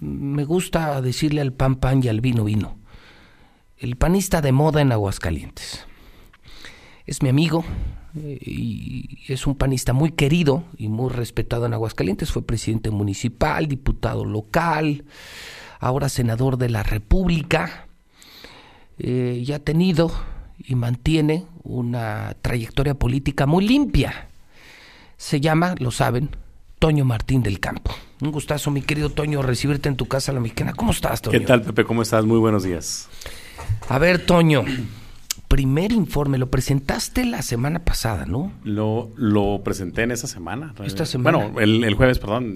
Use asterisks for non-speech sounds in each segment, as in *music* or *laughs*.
me gusta decirle al pan pan y al vino vino. El panista de moda en Aguascalientes. Es mi amigo eh, y es un panista muy querido y muy respetado en Aguascalientes. Fue presidente municipal, diputado local, ahora senador de la República. Eh, y ha tenido y mantiene una trayectoria política muy limpia. Se llama, lo saben, Toño Martín del Campo. Un gustazo, mi querido Toño, recibirte en tu casa la mexicana. ¿Cómo estás, Toño? ¿Qué tal, Pepe? ¿Cómo estás? Muy buenos días. A ver, Toño, primer informe, lo presentaste la semana pasada, ¿no? Lo, lo presenté en esa semana. ¿Esta semana? Bueno, el, jueves, perdón,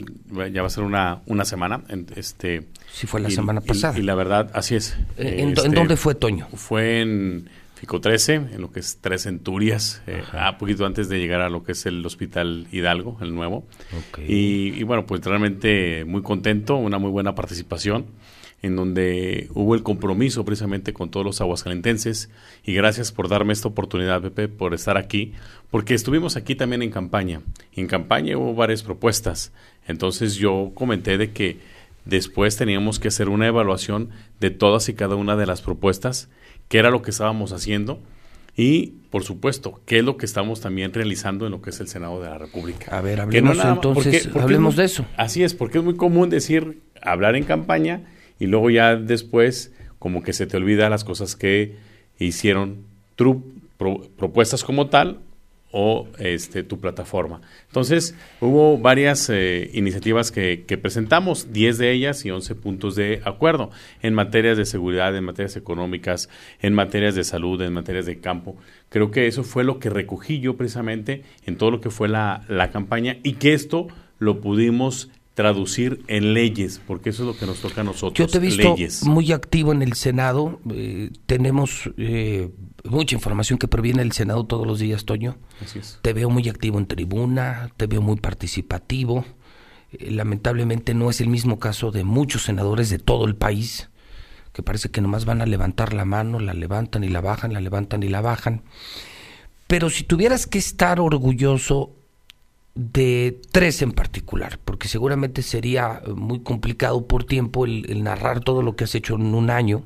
ya va a ser una, una semana. Este, sí, fue la semana pasada. Y, la verdad, así es. ¿En, ¿En, dónde fue, Toño? Fue en Fico 13, en lo que es Tres Centurias, eh, a poquito antes de llegar a lo que es el Hospital Hidalgo, el nuevo. Y, bueno, pues realmente muy contento, una muy buena participación en donde hubo el compromiso precisamente con todos los aguascalentenses y gracias por darme esta oportunidad, Pepe, por estar aquí, porque estuvimos aquí también en campaña. Y en campaña hubo varias propuestas. Entonces yo comenté de que después teníamos que hacer una evaluación de todas y cada una de las propuestas qué era lo que estábamos haciendo y, por supuesto, qué es lo que estamos también realizando en lo que es el Senado de la República. A ver, hablemos entonces, hablemos de eso. Así es, porque es muy común decir, hablar en campaña y luego ya después como que se te olvida las cosas que hicieron propuestas como tal o este, tu plataforma. Entonces, hubo varias eh, iniciativas que, presentamos, 10 de ellas y 11 puntos de acuerdo en materias de seguridad, en materias económicas, en materias de salud, en materias de campo. Creo que eso fue lo que recogí yo precisamente en todo lo que fue la, la campaña y que esto lo pudimos traducir en leyes, porque eso es lo que nos toca a nosotros. Yo te he visto muy activo en el Senado. Eh, tenemos eh, mucha información que proviene del Senado todos los días, Toño. Así es. Te veo muy activo en tribuna, te veo muy participativo. Eh, lamentablemente no es el mismo caso de muchos senadores de todo el país, que parece que nomás van a levantar la mano, la levantan y la bajan, la levantan y la bajan. Pero si tuvieras que estar orgulloso de tres en particular, porque seguramente sería eh, muy complicado por tiempo el, narrar todo lo que has hecho en un año.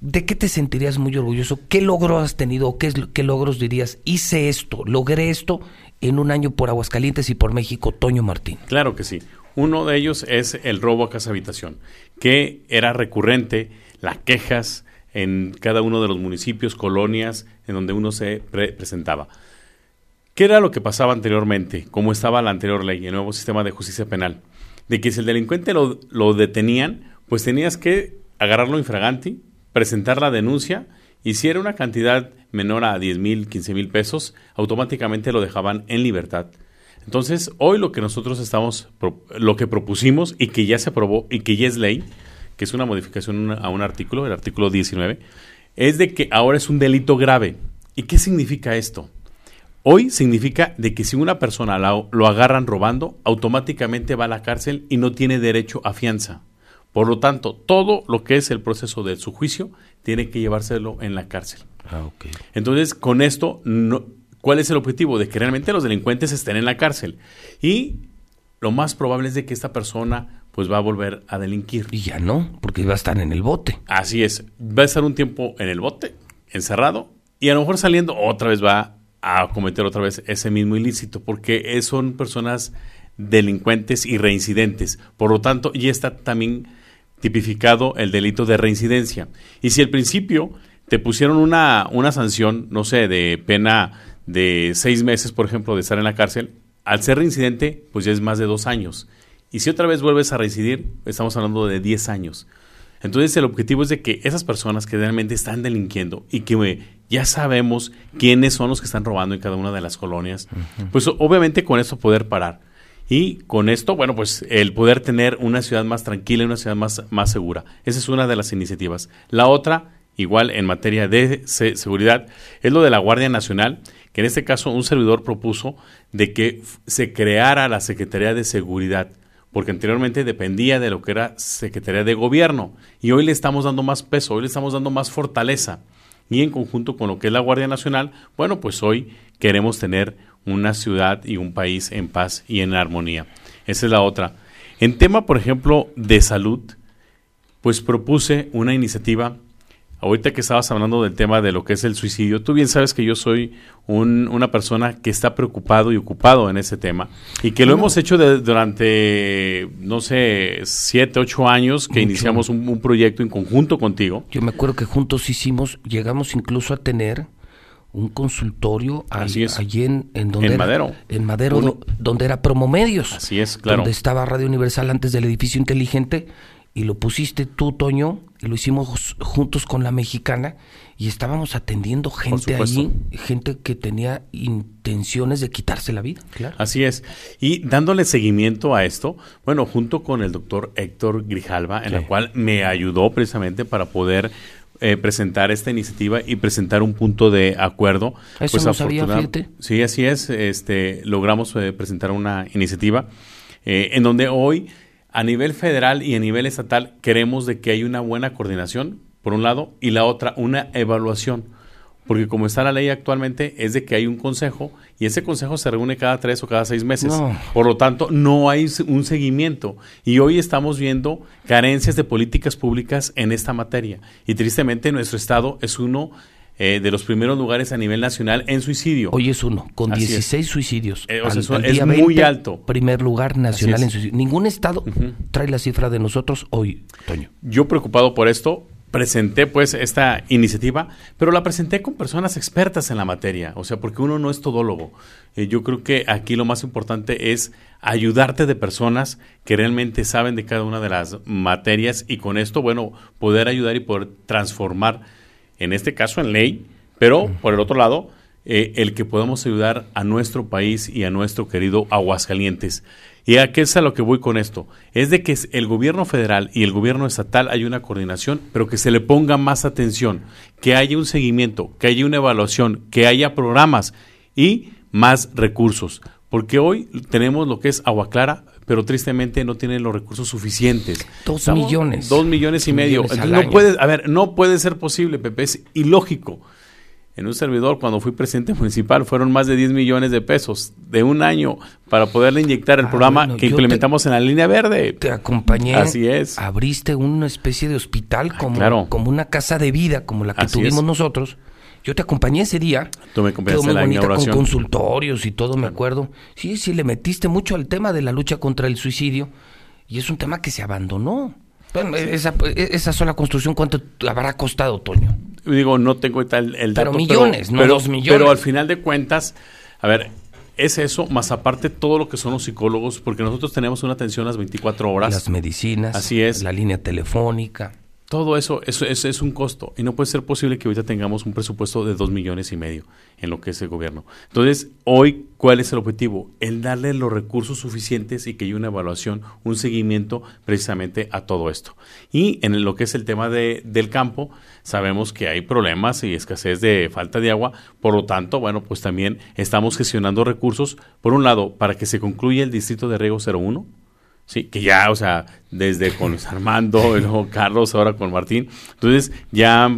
¿De qué te sentirías muy orgulloso? ¿Qué logro has tenido? ¿Qué, es, ¿Qué logros dirías? Hice esto, logré esto en un año por Aguascalientes y por México, Toño Martín. Claro que sí. Uno de ellos es el robo a casa habitación, que era recurrente, las quejas en cada uno de los municipios, colonias, en donde uno se presentaba. ¿Qué era lo que pasaba anteriormente? ¿Cómo estaba la anterior ley, el nuevo sistema de justicia penal? De que si el delincuente lo, lo detenían, pues tenías que agarrarlo infraganti, presentar la denuncia y si era una cantidad menor a 10 mil, 15 mil pesos, automáticamente lo dejaban en libertad. Entonces, hoy lo que nosotros estamos, lo que propusimos y que ya se aprobó y que ya es ley, que es una modificación a un artículo, el artículo 19, es de que ahora es un delito grave. ¿Y qué significa esto? Hoy significa de que si una persona lo, agarran robando, automáticamente va a la cárcel y no tiene derecho a fianza. Por lo tanto, todo lo que es el proceso de su juicio tiene que llevárselo en la cárcel. Ah, Entonces, con esto, ¿cuál es el objetivo? De que realmente los delincuentes estén en la cárcel. Y lo más probable es de que esta persona pues va a volver a delinquir. Y ya no, porque va a estar en el bote. Así es, va a estar un tiempo en el bote, encerrado, y a lo mejor saliendo otra vez va a cometer otra vez ese mismo ilícito, porque son personas delincuentes y reincidentes. Por lo tanto, ya está también tipificado el delito de reincidencia. Y si al principio te pusieron una, una sanción, no sé, de pena de seis meses, por ejemplo, de estar en la cárcel, al ser reincidente, pues ya es más de dos años. Y si otra vez vuelves a reincidir, estamos hablando de diez años. Entonces el objetivo es de que esas personas que realmente están delinquiendo y que ya sabemos quiénes son los que están robando en cada una de las colonias, pues obviamente con eso poder parar. Y con esto, bueno, pues el poder tener una ciudad más tranquila y una ciudad más, más segura. Esa es una de las iniciativas. La otra, igual en materia de seguridad, es lo de la Guardia Nacional, que en este caso un servidor propuso de que se creara la Secretaría de Seguridad porque anteriormente dependía de lo que era Secretaría de Gobierno y hoy le estamos dando más peso, hoy le estamos dando más fortaleza y en conjunto con lo que es la Guardia Nacional, bueno, pues hoy queremos tener una ciudad y un país en paz y en armonía. Esa es la otra. En tema, por ejemplo, de salud, pues propuse una iniciativa ahorita que estabas hablando del tema de lo que es el suicidio, tú bien sabes que yo soy una persona que está preocupado y ocupado en ese tema y que lo hemos hecho durante, no sé, siete, ocho años que iniciamos un, proyecto en conjunto contigo. Yo me acuerdo que juntos hicimos, llegamos incluso a tener un consultorio allí, en, donde Madero. En Madero, donde era Promomedios. Así es, claro. Donde estaba Radio Universal antes del edificio inteligente y lo pusiste tú, Toño, y lo hicimos juntos con la mexicana y estábamos atendiendo gente allí, gente que tenía intenciones de quitarse la vida. Claro. Así es. Y dándole seguimiento a esto, bueno, junto con el doctor Héctor Grijalva, en la cual me ayudó precisamente para poder eh, presentar esta iniciativa y presentar un punto de acuerdo. Eso pues, no sabía, Sí, así es. Este, logramos eh, presentar una iniciativa eh, en donde hoy a nivel federal y a nivel estatal queremos de que haya una buena coordinación, por un lado, y la otra, una evaluación. Porque como está la ley actualmente, es de que hay un consejo y ese consejo se reúne cada tres o cada seis meses. Por lo tanto, no hay un seguimiento. Y hoy estamos viendo carencias de políticas públicas en esta materia. Y tristemente nuestro Estado es uno eh, de los primeros lugares a nivel nacional en suicidio. Hoy es uno, con 16 suicidios. Eh, es muy alto. Primer lugar nacional en suicidio. Ningún estado trae la cifra de nosotros hoy, Toño. Yo preocupado por esto, presenté pues esta iniciativa, pero la presenté con personas expertas en la materia, o sea, porque uno no es todólogo. Eh, yo creo que aquí lo más importante es ayudarte de personas que realmente saben de cada una de las materias y con esto, bueno, poder ayudar y poder transformar en este caso en ley, pero por el otro lado, eh, el que podamos ayudar a nuestro país y a nuestro querido Aguascalientes. ¿Y a qué es a lo que voy con esto? Es de que el gobierno federal y el gobierno estatal hay una coordinación, pero que se le ponga más atención, que haya un seguimiento, que haya una evaluación, que haya programas y más recursos. Porque hoy tenemos lo que es Agua Clara, pero tristemente no tienen los recursos suficientes. Dos millones. Dos millones y medio. no puede, a ver, no puede ser posible, Pepe, es ilógico. En un servidor, cuando fui presidente *laughs* municipal, fueron más de 10 millones de pesos de un año para poderle inyectar el ah, programa que implementamos en la línea verde. Te acompañé. Así es. Abriste una especie de hospital ah, como, como una casa de vida, como la que tuvimos nosotros. Yo te acompañé ese día. Tú me acompañaste en la bonita, Con consultorios y todo, me acuerdo. Sí, sí, le metiste mucho al tema de la lucha contra el suicidio. Y es un tema que se abandonó. esa, esa sola construcción, ¿cuánto habrá costado, Toño? Digo, no tengo tal el dato. Pero millones, no dos millones. Pero al final de cuentas, a ver, es eso, más aparte todo lo que son los psicólogos, porque nosotros tenemos una atención las 24 horas. Las medicinas. Así es. La línea telefónica. Todo eso, eso, es un costo y no puede ser posible que ahorita tengamos un presupuesto de dos millones y medio en lo que es el gobierno. Entonces, hoy, ¿cuál es el objetivo? El darle los recursos suficientes y que haya una evaluación, un seguimiento precisamente a todo esto. Y en lo que es el tema de, del campo, sabemos que hay problemas y escasez de falta de agua, por lo tanto, bueno, pues también estamos gestionando recursos, por un lado, para que se concluya el distrito de riego 01, Sí, que ya, o sea, desde con Armando, *laughs* luego Carlos, ahora con Martín. Entonces, ya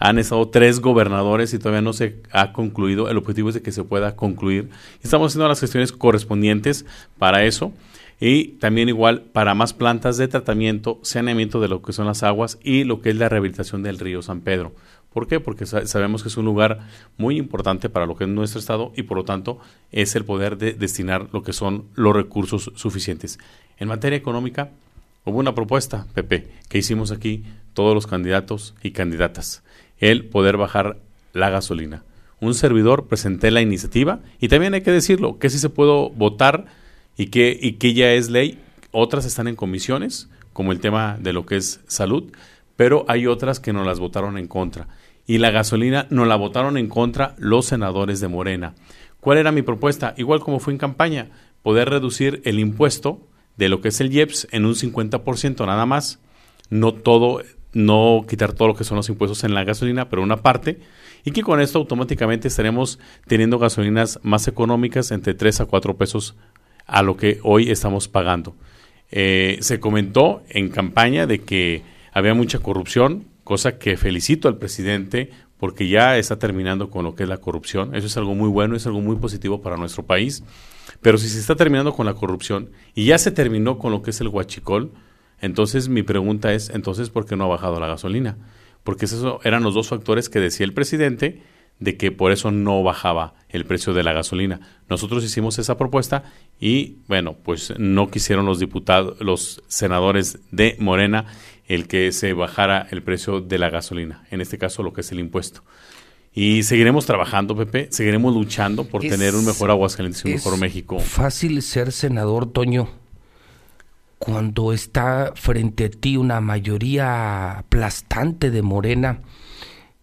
han estado tres gobernadores y todavía no se ha concluido. El objetivo es de que se pueda concluir. Estamos haciendo las gestiones correspondientes para eso. Y también igual para más plantas de tratamiento, saneamiento de lo que son las aguas y lo que es la rehabilitación del río San Pedro. ¿Por qué? Porque sabemos que es un lugar muy importante para lo que es nuestro estado y por lo tanto es el poder de destinar lo que son los recursos suficientes. En materia económica, hubo una propuesta, Pepe, que hicimos aquí todos los candidatos y candidatas, el poder bajar la gasolina. Un servidor presenté la iniciativa y también hay que decirlo, que si se puede votar y que, y que ya es ley, otras están en comisiones, como el tema de lo que es salud, pero hay otras que no las votaron en contra. Y la gasolina no la votaron en contra los senadores de Morena. ¿Cuál era mi propuesta? Igual como fue en campaña, poder reducir el impuesto de lo que es el IEPS en un 50% nada más, no todo, no quitar todo lo que son los impuestos en la gasolina, pero una parte, y que con esto automáticamente estaremos teniendo gasolinas más económicas entre 3 a 4 pesos a lo que hoy estamos pagando. Eh, se comentó en campaña de que había mucha corrupción, cosa que felicito al presidente porque ya está terminando con lo que es la corrupción. Eso es algo muy bueno, es algo muy positivo para nuestro país. Pero si se está terminando con la corrupción y ya se terminó con lo que es el huachicol, entonces mi pregunta es, entonces, ¿por qué no ha bajado la gasolina? Porque esos eran los dos factores que decía el presidente de que por eso no bajaba el precio de la gasolina. Nosotros hicimos esa propuesta y bueno, pues no quisieron los diputados, los senadores de Morena el que se bajara el precio de la gasolina, en este caso lo que es el impuesto. Y seguiremos trabajando, Pepe, seguiremos luchando por tener un mejor Aguascalientes y un mejor México. Fácil ser senador, Toño, cuando está frente a ti una mayoría aplastante de Morena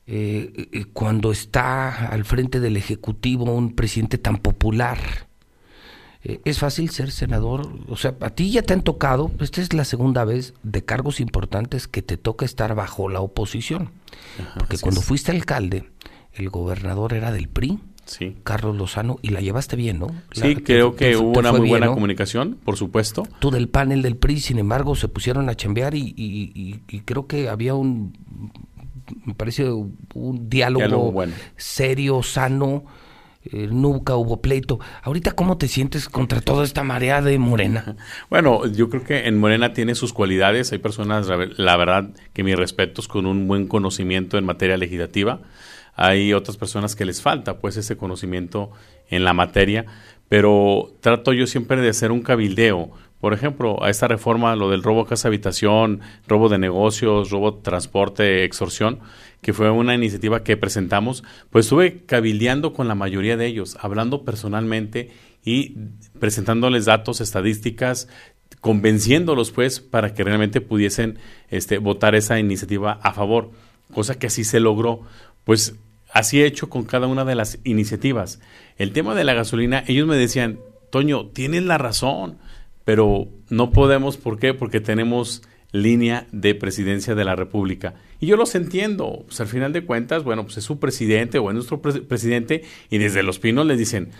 eh, eh, cuando está al frente del Ejecutivo un presidente tan popular. Eh, es fácil ser senador, o sea, a ti ya te han tocado, esta es la segunda vez de cargos importantes que te toca estar bajo la oposición. Porque cuando fuiste alcalde, el gobernador era del PRI. Sí. Carlos Lozano, y la llevaste bien, ¿no? Sí, creo que hubo una muy buena comunicación, por supuesto. Tú del panel del PRI, sin embargo, se pusieron a chambear y, y creo que había un me parece un diálogo, serio, sano. Eh, nunca hubo pleito. Ahorita, ¿cómo te sientes contra toda esta marea de Morena? *laughs* Bueno, yo creo que en Morena tiene sus cualidades. Hay personas, la verdad, que mis respetos, con un buen conocimiento en materia legislativa. Hay otras personas que les falta, pues, ese conocimiento en la materia. Pero trato yo siempre de hacer un cabildeo por ejemplo, a esta reforma, lo del robo a casa habitación, robo de negocios, robo de transporte, extorsión, que fue una iniciativa que presentamos, pues estuve cabildeando con la mayoría de ellos, hablando personalmente y presentándoles datos, estadísticas, convenciéndolos pues para que realmente pudiesen este, votar esa iniciativa a favor, cosa que así se logró. Pues así he hecho con cada una de las iniciativas. El tema de la gasolina, ellos me decían, Toño, tienes la razón pero no podemos, ¿por qué? Porque tenemos línea de presidencia de la República. Y yo los entiendo, pues al final de cuentas, bueno, pues es su presidente o es nuestro presidente y desde Los Pinos les dicen,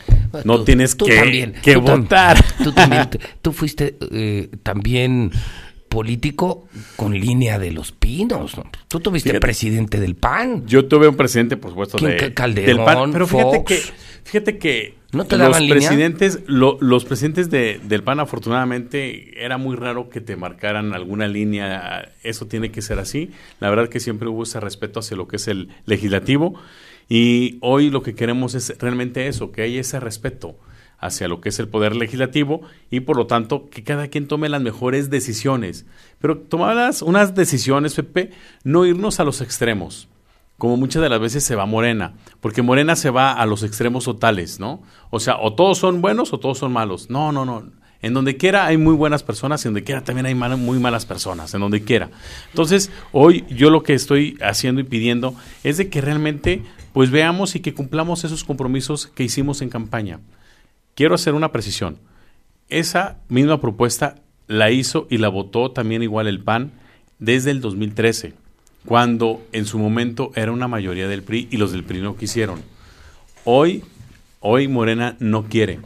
no tienes que, que votar. tú también, tú fuiste eh, también político con línea de Los Pinos. Tú tuviste presidente del PAN. Yo tuve un presidente, por supuesto, de, Calderón, del PAN, pero fíjate que, fíjate que ¿No te los presidentes, los presidentes de, del PAN, afortunadamente, era muy raro que te marcaran alguna línea. Eso tiene que ser así. La verdad que siempre hubo ese respeto hacia lo que es el legislativo. Y hoy lo que queremos es realmente eso, que haya ese respeto hacia lo que es el poder legislativo y por lo tanto que cada quien tome las mejores decisiones. Pero tomadas unas decisiones, Pepe, no irnos a los extremos como muchas de las veces se va Morena, porque Morena se va a los extremos totales, ¿no? O sea, o todos son buenos o todos son malos. No, no, no. En donde quiera hay muy buenas personas en donde quiera también hay muy malas personas, en donde quiera. Entonces, hoy yo lo que estoy haciendo y pidiendo es de que realmente pues veamos y que cumplamos esos compromisos que hicimos en campaña. Quiero hacer una precisión. Esa misma propuesta la hizo y la votó también igual el PAN desde el 2013 cuando en su momento era una mayoría del PRI y los del PRI no quisieron. Hoy, hoy Morena no quiere.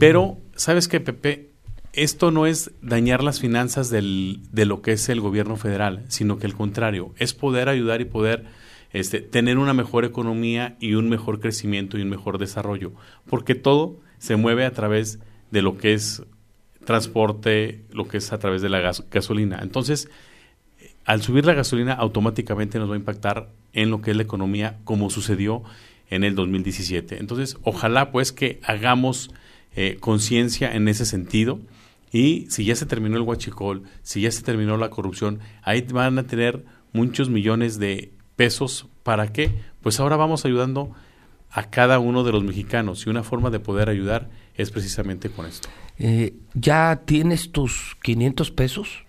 Pero, ¿sabes qué, Pepe? Esto no es dañar las finanzas del, de lo que es el gobierno federal, sino que al contrario, es poder ayudar y poder este, tener una mejor economía y un mejor crecimiento y un mejor desarrollo, porque todo se mueve a través de lo que es transporte, lo que es a través de la gasolina. Entonces, al subir la gasolina automáticamente nos va a impactar en lo que es la economía como sucedió en el 2017. Entonces, ojalá pues que hagamos eh, conciencia en ese sentido y si ya se terminó el huachicol, si ya se terminó la corrupción, ahí van a tener muchos millones de pesos. ¿Para qué? Pues ahora vamos ayudando a cada uno de los mexicanos y una forma de poder ayudar es precisamente con esto. Eh, ¿Ya tienes tus 500 pesos?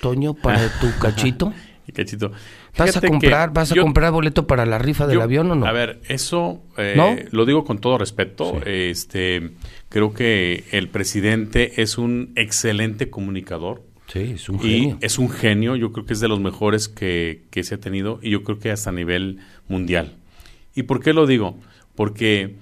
Toño, para *laughs* tu cachito? cachito. ¿Vas a comprar, vas a comprar boleto para la rifa del avión o no? A ver, eso eh, lo digo con todo respeto. Este, creo que el presidente es un excelente comunicador. Sí, es un genio. Y es un genio, yo creo que es de los mejores que, que se ha tenido y yo creo que hasta a nivel mundial. ¿Y por qué lo digo? Porque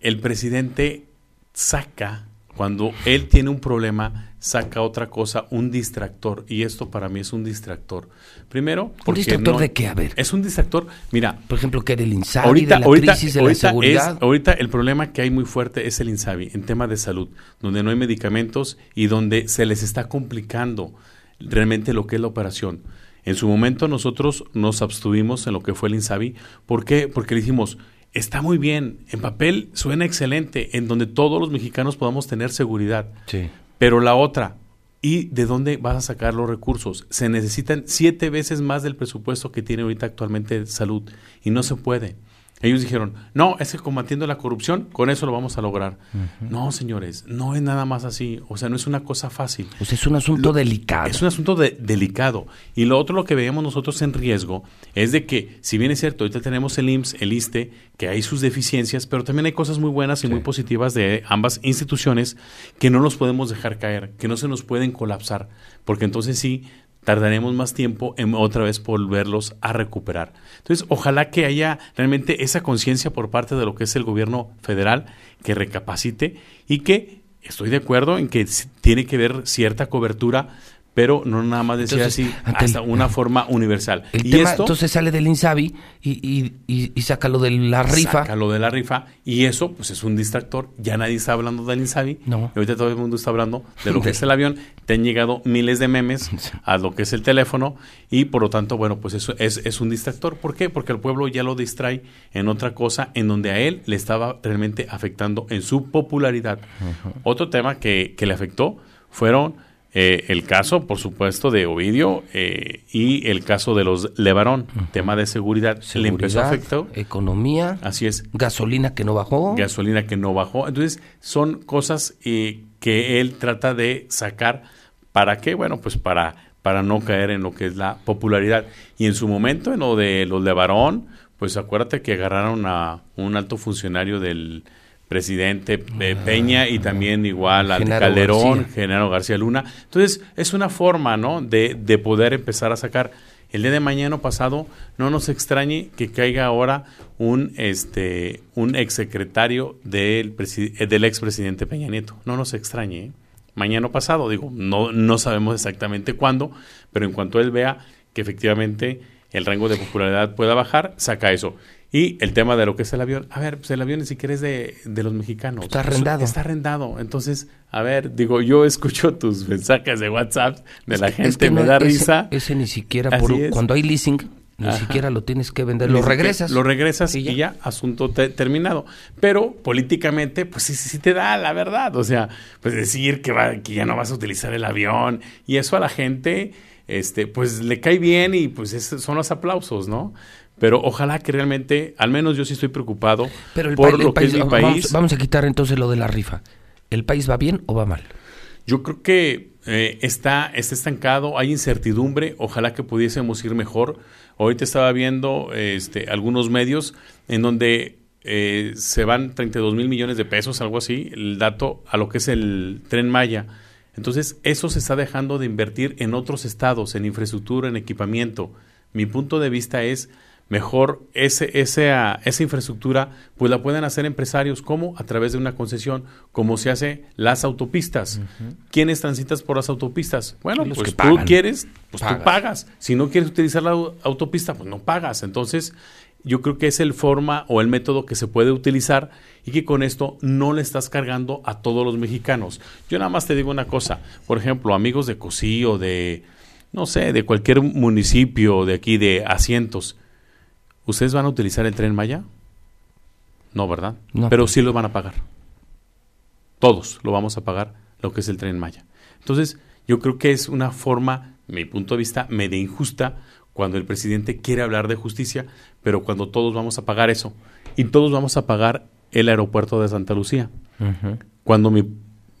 el presidente saca, cuando él tiene un problema, saca otra cosa, un distractor. Y esto para mí es un distractor. Primero, ¿Un distractor de qué? A ver. Es un distractor, mira. Por ejemplo, que era el INSABI, de la crisis de la seguridad. ahorita el problema que hay muy fuerte es el INSABI en tema de salud, donde no hay medicamentos y donde se les está complicando realmente lo que es la operación. En su momento nosotros nos abstuvimos en lo que fue el INSABI. ¿Por qué? Porque le dijimos, está muy bien, en papel suena excelente, en donde todos los mexicanos podamos tener seguridad. Sí. Pero la otra, ¿y de dónde vas a sacar los recursos? Se necesitan siete veces más del presupuesto que tiene ahorita actualmente salud y no se puede. Ellos dijeron, no, es que combatiendo la corrupción, con eso lo vamos a lograr. No, señores, no es nada más así. O sea, no es una cosa fácil. Pues es un asunto delicado. Es un asunto delicado. Y lo otro, lo que veíamos nosotros en riesgo, es de que, si bien es cierto, ahorita tenemos el IMSS, el ISTE, que hay sus deficiencias, pero también hay cosas muy buenas y muy positivas de ambas instituciones que no nos podemos dejar caer, que no se nos pueden colapsar, porque entonces sí tardaremos más tiempo en otra vez volverlos a recuperar. Entonces, ojalá que haya realmente esa conciencia por parte de lo que es el gobierno federal, que recapacite y que estoy de acuerdo en que tiene que haber cierta cobertura pero no nada más decir así, hasta una forma universal. y esto, entonces sale del INSABI y, y, y, saca lo de la rifa. Saca lo de la rifa y eso pues es un distractor. Ya nadie está hablando del INSABI. No. Y ahorita todo el mundo está hablando de lo que es el avión. Te han llegado miles de memes *laughs* a lo que es el teléfono y por lo tanto, bueno, pues eso es, es un distractor. ¿Por qué? Porque el pueblo ya lo distrae en otra cosa en donde a él le estaba realmente afectando en su popularidad. Otro tema que, que le afectó fueron eh, el caso, por supuesto, de Ovidio eh, y el caso de los Levarón, tema de seguridad, le empezó a afectar. Economía. Así es. Gasolina que no bajó. Gasolina que no bajó. Entonces, son cosas eh, que él trata de sacar. ¿Para qué? Bueno, pues para, para no caer en lo que es la popularidad. Y en su momento, en lo de los Levarón, pues acuérdate que agarraron a un alto funcionario del presidente eh, Peña y también igual al Calderón, García. Genaro García Luna. Entonces, es una forma, ¿no? De, de poder empezar a sacar. El día de mañana pasado, no nos extrañe que caiga ahora un este un exsecretario del, eh, del expresidente Peña Nieto. No nos extrañe. ¿eh? Mañana pasado, digo, no, no sabemos exactamente cuándo, pero en cuanto él vea que efectivamente el rango de popularidad pueda bajar, saca eso. Y el tema de lo que es el avión, a ver, pues el avión ni siquiera es de, de los mexicanos. Está arrendado. Está arrendado. Entonces, a ver, digo, yo escucho tus *laughs* mensajes de WhatsApp de la gente, me da risa. Ese ni siquiera, por, cuando hay leasing, ni siquiera lo tienes que vender, lo regresas. Lo regresas y ya, asunto terminado. Pero políticamente, pues sí, sí te da la verdad. O sea, pues decir que, va, que ya no vas a utilizar el avión y eso a la gente, este, pues le cae bien y pues son los aplausos, ¿no? Pero ojalá que realmente, al menos yo sí estoy preocupado por lo que es mi país. Vamos, a quitar entonces lo de la rifa. ¿El país va bien o va mal? Yo creo que eh, está, está estancado, hay incertidumbre, ojalá que pudiésemos ir mejor. Ahorita estaba viendo este, algunos medios en donde eh, se van 32 mil millones de pesos, algo así, el dato a lo que es el tren Maya. Entonces, eso se está dejando de invertir en otros estados, en infraestructura, en equipamiento. Mi punto de vista es mejor ese, esa, esa infraestructura pues la pueden hacer empresarios. Como a través de una concesión como se hace las autopistas. ¿quiénes transitas por las autopistas? bueno pues tú quieres pues tú pagas. si no quieres utilizar la autopista pues no pagas. Entonces yo creo que es el forma o el método que se puede utilizar y que con esto no le estás cargando a todos los mexicanos. Yo nada más te digo una cosa. Por ejemplo amigos de Cosí o de no sé de cualquier municipio de aquí de asientos ¿Ustedes van a utilizar el tren Maya? No, ¿verdad? No. Pero sí lo van a pagar. Todos lo vamos a pagar, lo que es el tren Maya. Entonces, yo creo que es una forma, mi punto de vista, medio injusta cuando el presidente quiere hablar de justicia, pero cuando todos vamos a pagar eso. Y todos vamos a pagar el aeropuerto de Santa Lucía. Cuando mi,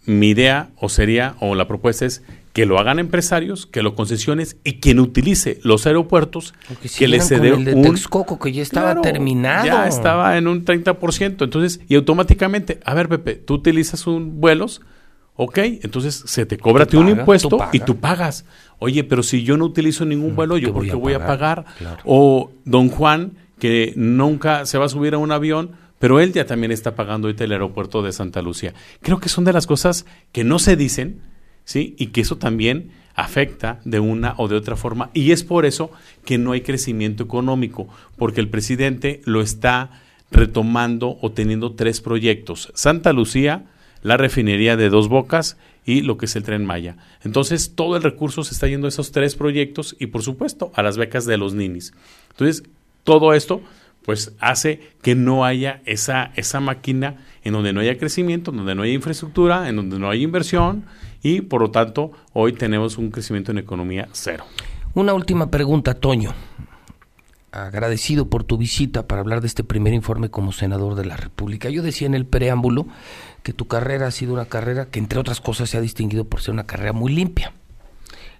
mi idea o sería, o la propuesta es que lo hagan empresarios, que lo concesiones y quien utilice los aeropuertos, que les se dé el de un... Texcoco, que ya estaba terminado. Ya estaba en un 30%. Entonces, y automáticamente, a ver, Pepe, tú utilizas un vuelos, ok, entonces se te cobra un impuesto y tú pagas. Oye, pero si yo no utilizo ningún mm, vuelo, ¿yo por qué voy a pagar? O don Juan, que nunca se va a subir a un avión, pero él ya también está pagando ahorita el aeropuerto de Santa Lucía. Creo que son de las cosas que no se dicen, ¿sí? Y que eso también afecta de una o de otra forma. Y es por eso que no hay crecimiento económico, porque el presidente lo está retomando o teniendo tres proyectos. Santa Lucía, la refinería de Dos Bocas y lo que es el tren Maya. Entonces, todo el recurso se está yendo a esos tres proyectos y, por supuesto, a las becas de los ninis. Entonces, todo esto pues hace que no haya esa, esa máquina en donde no haya crecimiento, en donde no haya infraestructura, en donde no haya inversión y por lo tanto hoy tenemos un crecimiento en economía cero. Una última pregunta, Toño. Agradecido por tu visita para hablar de este primer informe como senador de la República. Yo decía en el preámbulo que tu carrera ha sido una carrera que entre otras cosas se ha distinguido por ser una carrera muy limpia,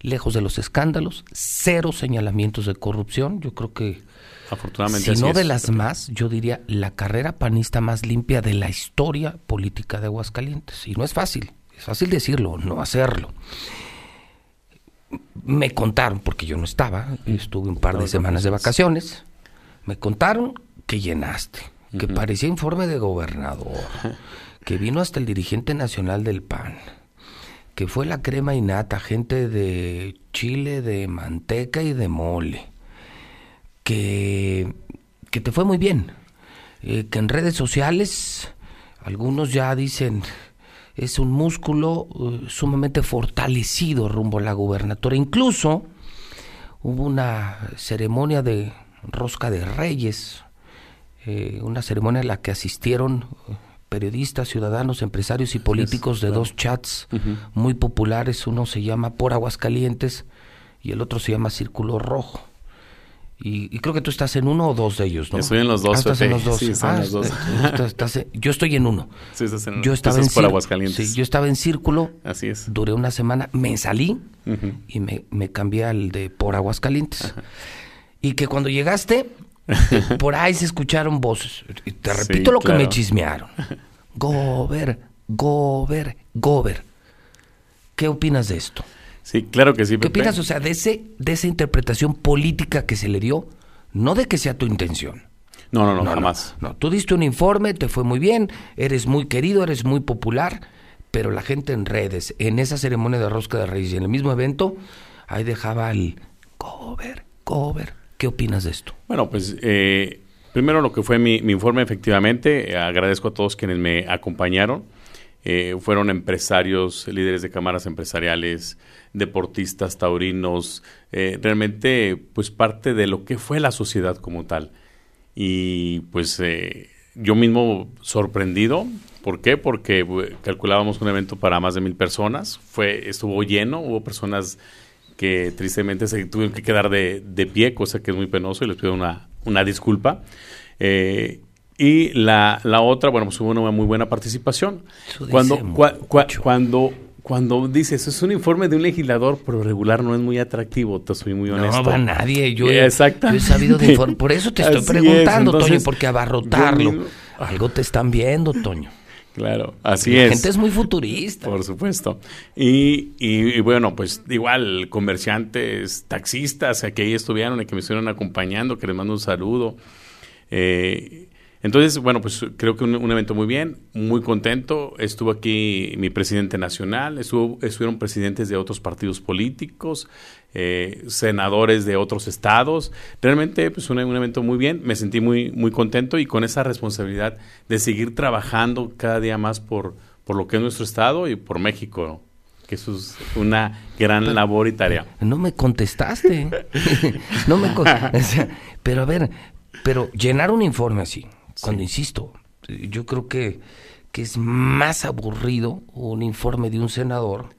lejos de los escándalos, cero señalamientos de corrupción. Yo creo que Afortunadamente. Si no de las más, yo diría la carrera panista más limpia de la historia política de Aguascalientes. Y no es fácil, es fácil decirlo, no hacerlo. Me contaron, porque yo no estaba, estuve un par de semanas de vacaciones, me contaron que llenaste, que parecía informe de gobernador, *laughs* que vino hasta el dirigente nacional del PAN, que fue la crema innata, gente de chile, de manteca y de mole que, que te fue muy bien, eh, que en redes sociales algunos ya dicen es un músculo eh, sumamente fortalecido rumbo a la gubernatura. Incluso hubo una ceremonia de rosca de reyes, eh, una ceremonia a la que asistieron periodistas, ciudadanos, empresarios y políticos de dos chats muy populares. Uno se llama Por Aguascalientes y el otro se llama Círculo Rojo. Y, creo que tú estás en uno o dos de ellos, ¿no? Estoy en los dos. Ah, estás en los dos. Sí, ah, los dos. *laughs* yo estoy en uno. Sí, estás en Yo estaba en por Aguascalientes. Sí, yo estaba en Círculo. Así es. Duré una semana, me salí y me, me, cambié al de por Aguascalientes. Y que cuando llegaste, *laughs* por ahí se escucharon voces. Y te repito lo que me chismearon. *laughs* Gober, Gober, Gober. ¿Qué opinas de esto? Sí, claro que sí. ¿Qué opinas, o sea, de, ese, de esa interpretación política que se le dio? No de que sea tu intención. No, no, no, jamás. No, tú diste un informe, te fue muy bien, eres muy querido, eres muy popular, pero la gente en redes, en esa ceremonia de rosca de reyes y en el mismo evento, ahí dejaba el cover, cover. ¿Qué opinas de esto? Bueno, pues eh, primero lo que fue mi, mi informe, efectivamente, agradezco a todos quienes me acompañaron. Eh, fueron empresarios, líderes de cámaras empresariales, deportistas, taurinos, eh, realmente pues parte de lo que fue la sociedad como tal. Y pues eh, yo mismo sorprendido, ¿por qué? Porque calculábamos un evento para más de mil personas, fue estuvo lleno, hubo personas que tristemente se tuvieron que quedar de, de pie, cosa que es muy penoso y les pido una, una disculpa. Eh, y la, la otra, bueno, pues hubo una muy buena participación. Cuando, cuando, cuando dices, es un informe de un legislador, pero regular no es muy atractivo, te soy muy honesto. No va nadie, yo, he, sabido de informar. Por eso te estoy preguntando, Toño, porque abarrotarlo. Algo te están viendo, Toño. Claro, así es. La gente es muy futurista. Por supuesto. Y, y, bueno, pues igual, comerciantes, taxistas que ahí estuvieron y que me estuvieron acompañando, que les mando un saludo. Eh, entonces, bueno, pues creo que un, evento muy bien, muy contento. Estuvo aquí mi presidente nacional, estuvo, estuvieron presidentes de otros partidos políticos, eh, senadores de otros estados. Realmente, pues un, evento muy bien. Me sentí muy, muy contento y con esa responsabilidad de seguir trabajando cada día más por, por lo que es nuestro estado y por México. que eso es una gran labor y tarea. No me contestaste. *laughs* *laughs* no me pero a ver, pero llenar un informe así, cuando insisto, yo creo que, que es más aburrido un informe de un senador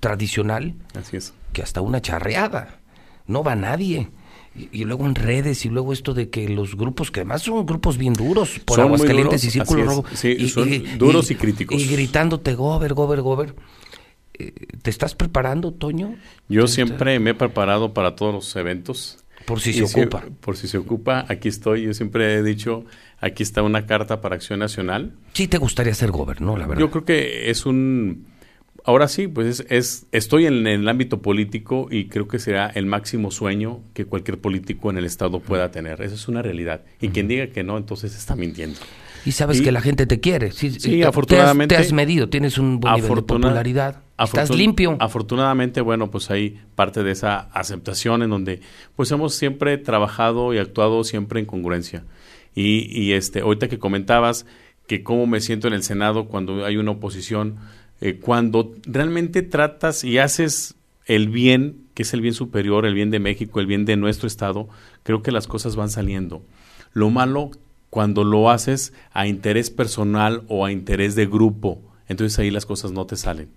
tradicional Así es. que hasta una charreada. No va nadie. Y, luego en redes y luego esto de que los grupos que además son grupos bien duros por son Aguascalientes y Círculo Rojo sí, son duros y, críticos y gritándote gober gober gober eh, ¿te estás preparando Toño? yo siempre me he preparado para todos los eventos por si se ocupa. por si se ocupa, aquí estoy. Yo siempre he dicho, aquí está una carta para Acción Nacional. Sí te gustaría ser gobernador, la verdad. Yo creo que es un... ahora sí, pues es, estoy en, el ámbito político y creo que será el máximo sueño que cualquier político en el Estado pueda tener. Esa es una realidad. Y quien diga que no, entonces está mintiendo. Y sabes que la gente te quiere. Sí, afortunadamente. Te has, medido, tienes un buen nivel de popularidad. Estás limpio. Afortunadamente, bueno, pues hay parte de esa aceptación en donde pues hemos siempre trabajado y actuado siempre en congruencia. Y, y este, ahorita que comentabas que cómo me siento en el Senado cuando hay una oposición, eh, cuando realmente tratas y haces el bien, que es el bien superior, el bien de México, el bien de nuestro Estado, creo que las cosas van saliendo. Lo malo cuando lo haces a interés personal o a interés de grupo, entonces ahí las cosas no te salen.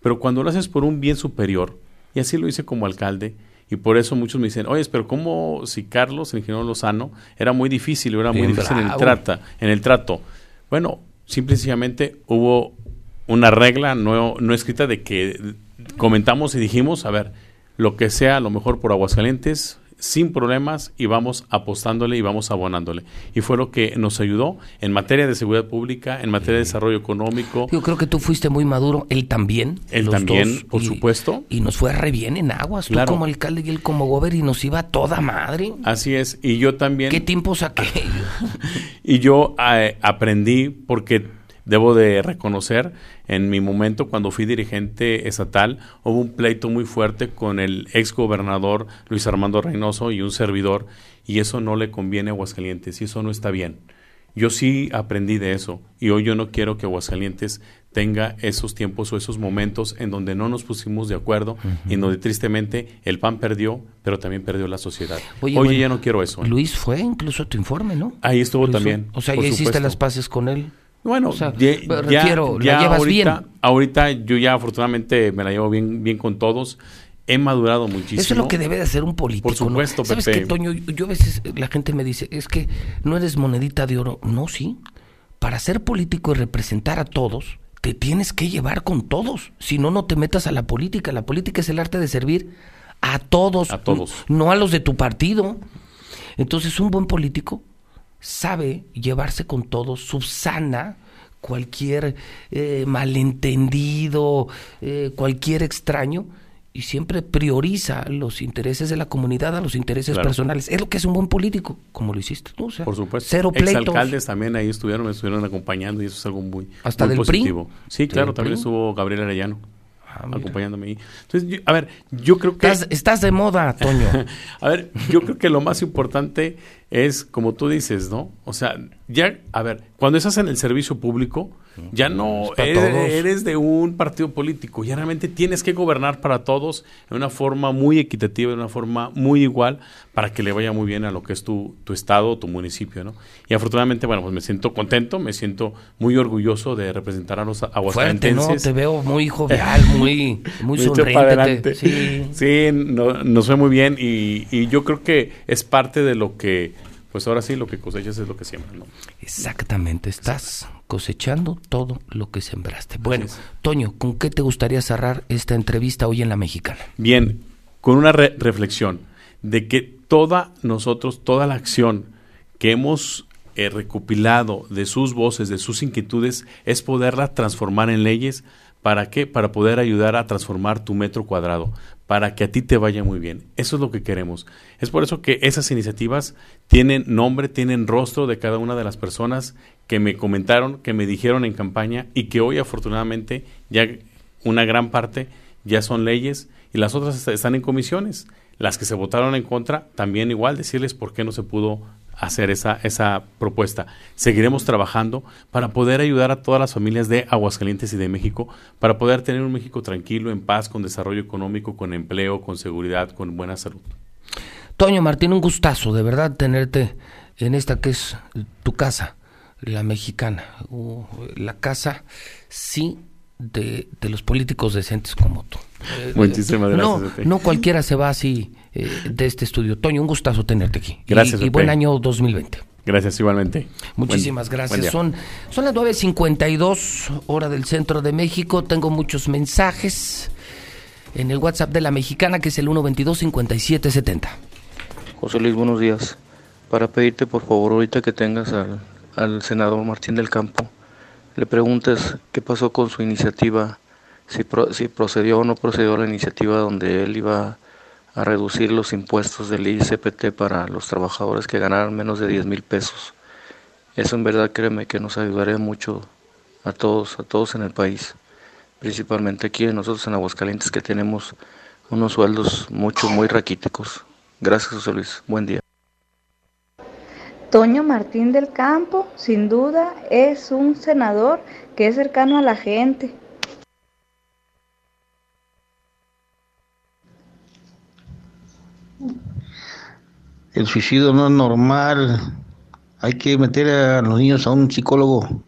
Pero cuando lo haces por un bien superior, y así lo hice como alcalde, y por eso muchos me dicen, oye, pero ¿cómo si Carlos, el ingeniero Lozano, era muy difícil, era muy difícil en el, trata, en el trato? Bueno, simplemente hubo una regla no, no escrita de que comentamos y dijimos, a ver, lo que sea lo mejor por Aguascalientes, sin problemas y vamos apostándole y vamos abonándole. Y fue lo que nos ayudó en materia de seguridad pública, en materia de desarrollo económico. Yo creo que tú fuiste muy maduro, él también. Él también, por supuesto. Y nos fue re bien en aguas, tú como alcalde y él como gober y nos iba toda madre. Así es, y yo también. ¿Qué tiempo saqué? *laughs* y yo eh, aprendí porque Debo de reconocer, en mi momento cuando fui dirigente estatal, hubo un pleito muy fuerte con el ex gobernador Luis Armando Reynoso y un servidor, y eso no le conviene a Aguascalientes, y eso no está bien. Yo sí aprendí de eso, y hoy yo no quiero que Aguascalientes tenga esos tiempos o esos momentos en donde no nos pusimos de acuerdo y donde tristemente el PAN perdió, pero también perdió la sociedad. Oye, ya no quiero eso. Luis fue incluso a tu informe, ¿no? Ahí estuvo también. O sea, ya hiciste las paces con él. Bueno, ya, llevas ahorita, bien. ahorita yo ya afortunadamente me la llevo bien, bien con todos. He madurado muchísimo. Eso es lo que debe de hacer un político. Por supuesto, ¿Sabes que, Toño? Yo a veces la gente me dice, es que no eres monedita de oro. No, sí. Para ser político y representar a todos, te tienes que llevar con todos. Si no, no te metas a la política. La política es el arte de servir a todos. A todos. No a los de tu partido. Entonces, un buen político sabe llevarse con todos, subsana cualquier eh, malentendido, eh, cualquier extraño, y siempre prioriza los intereses de la comunidad a los intereses personales. Es lo que es un buen político, como lo hiciste tú. Por supuesto. Cero pleitos. alcaldes también ahí estuvieron, me estuvieron acompañando y eso es algo muy, Hasta del positivo. Sí, claro, también estuvo Gabriel Arellano. Ah, acompañándome ahí. Entonces, a ver, yo creo que... Estás, estás de moda, Toño. *laughs* a ver, yo creo que lo más importante es, como tú dices, ¿no? O sea, ya, a ver, cuando estás en el servicio público, ya no eres, de un partido político, ya realmente tienes que gobernar para todos de una forma muy equitativa, de una forma muy igual, para que le vaya muy bien a lo que es tu, tu estado, tu municipio, ¿no? Y afortunadamente, bueno, pues me siento contento, me siento muy orgulloso de representar a los aguascalentenses. Fuerte, ¿no? Te veo muy *laughs* jovial, muy, muy sonriente. Sí, sí no, nos fue muy bien y, y yo creo que es parte de lo que pues ahora sí lo que cosechas es lo que siembras, ¿no? Exactamente, estás cosechando todo lo que sembraste. Bueno, Toño, ¿con qué te gustaría cerrar esta entrevista hoy en La Mexicana? Bien, con una reflexión de que toda nosotros, toda la acción que hemos eh, recopilado de sus voces, de sus inquietudes, es poderla transformar en leyes. ¿Para qué? Para poder ayudar a transformar tu metro cuadrado, para que a ti te vaya muy bien. Eso es lo que queremos. Es por eso que esas iniciativas tienen nombre, tienen rostro de cada una de las personas que me comentaron, que me dijeron en campaña y que hoy afortunadamente ya una gran parte ya son leyes y las otras están en comisiones. Las que se votaron en contra, también igual decirles por qué no se pudo hacer esa, esa propuesta. Seguiremos trabajando para poder ayudar a todas las familias de Aguascalientes y de México, para poder tener un México tranquilo, en paz, con desarrollo económico, con empleo, con seguridad, con buena salud. Toño Martín, un gustazo de verdad tenerte en esta que es tu casa, la mexicana, la casa sí de, de los políticos decentes como tú. Muchísimas gracias. No, no cualquiera se va así eh, de este estudio. Toño, un gustazo tenerte aquí. Gracias. Y, buen año 2020. Gracias igualmente. Muchísimas gracias. son, son las 9.52 hora del centro de México. Tengo muchos mensajes en el WhatsApp de la mexicana que es el 122-5770. José Luis, buenos días. Para pedirte por favor ahorita que tengas al, al senador Martín del Campo, le preguntes qué pasó con su iniciativa si, si procedió o no procedió la iniciativa donde él iba a reducir los impuestos del ICPT para los trabajadores que ganaran menos de 10 mil pesos. Eso en verdad créeme que nos ayudaría mucho a todos, a todos en el país, principalmente aquí nosotros en Aguascalientes que tenemos unos sueldos mucho, muy raquíticos. Gracias José Luis, buen día. Toño Martín del Campo, sin duda, es un senador que es cercano a la gente. El suicidio no es normal. Hay que meter a los niños a un psicólogo.